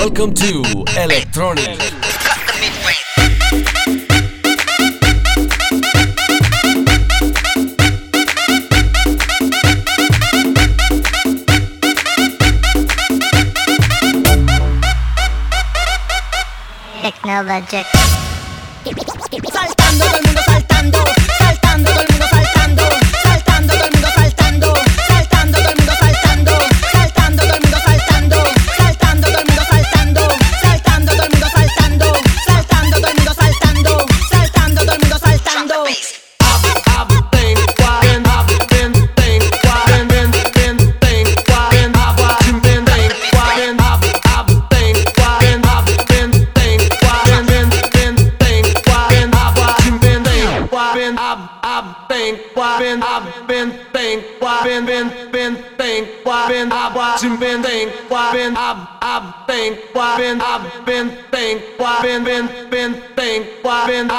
Welcome to Electronic. Technologic. think what been I've been think what been been been think what been I've watching think what ab, I've think what been think what been been been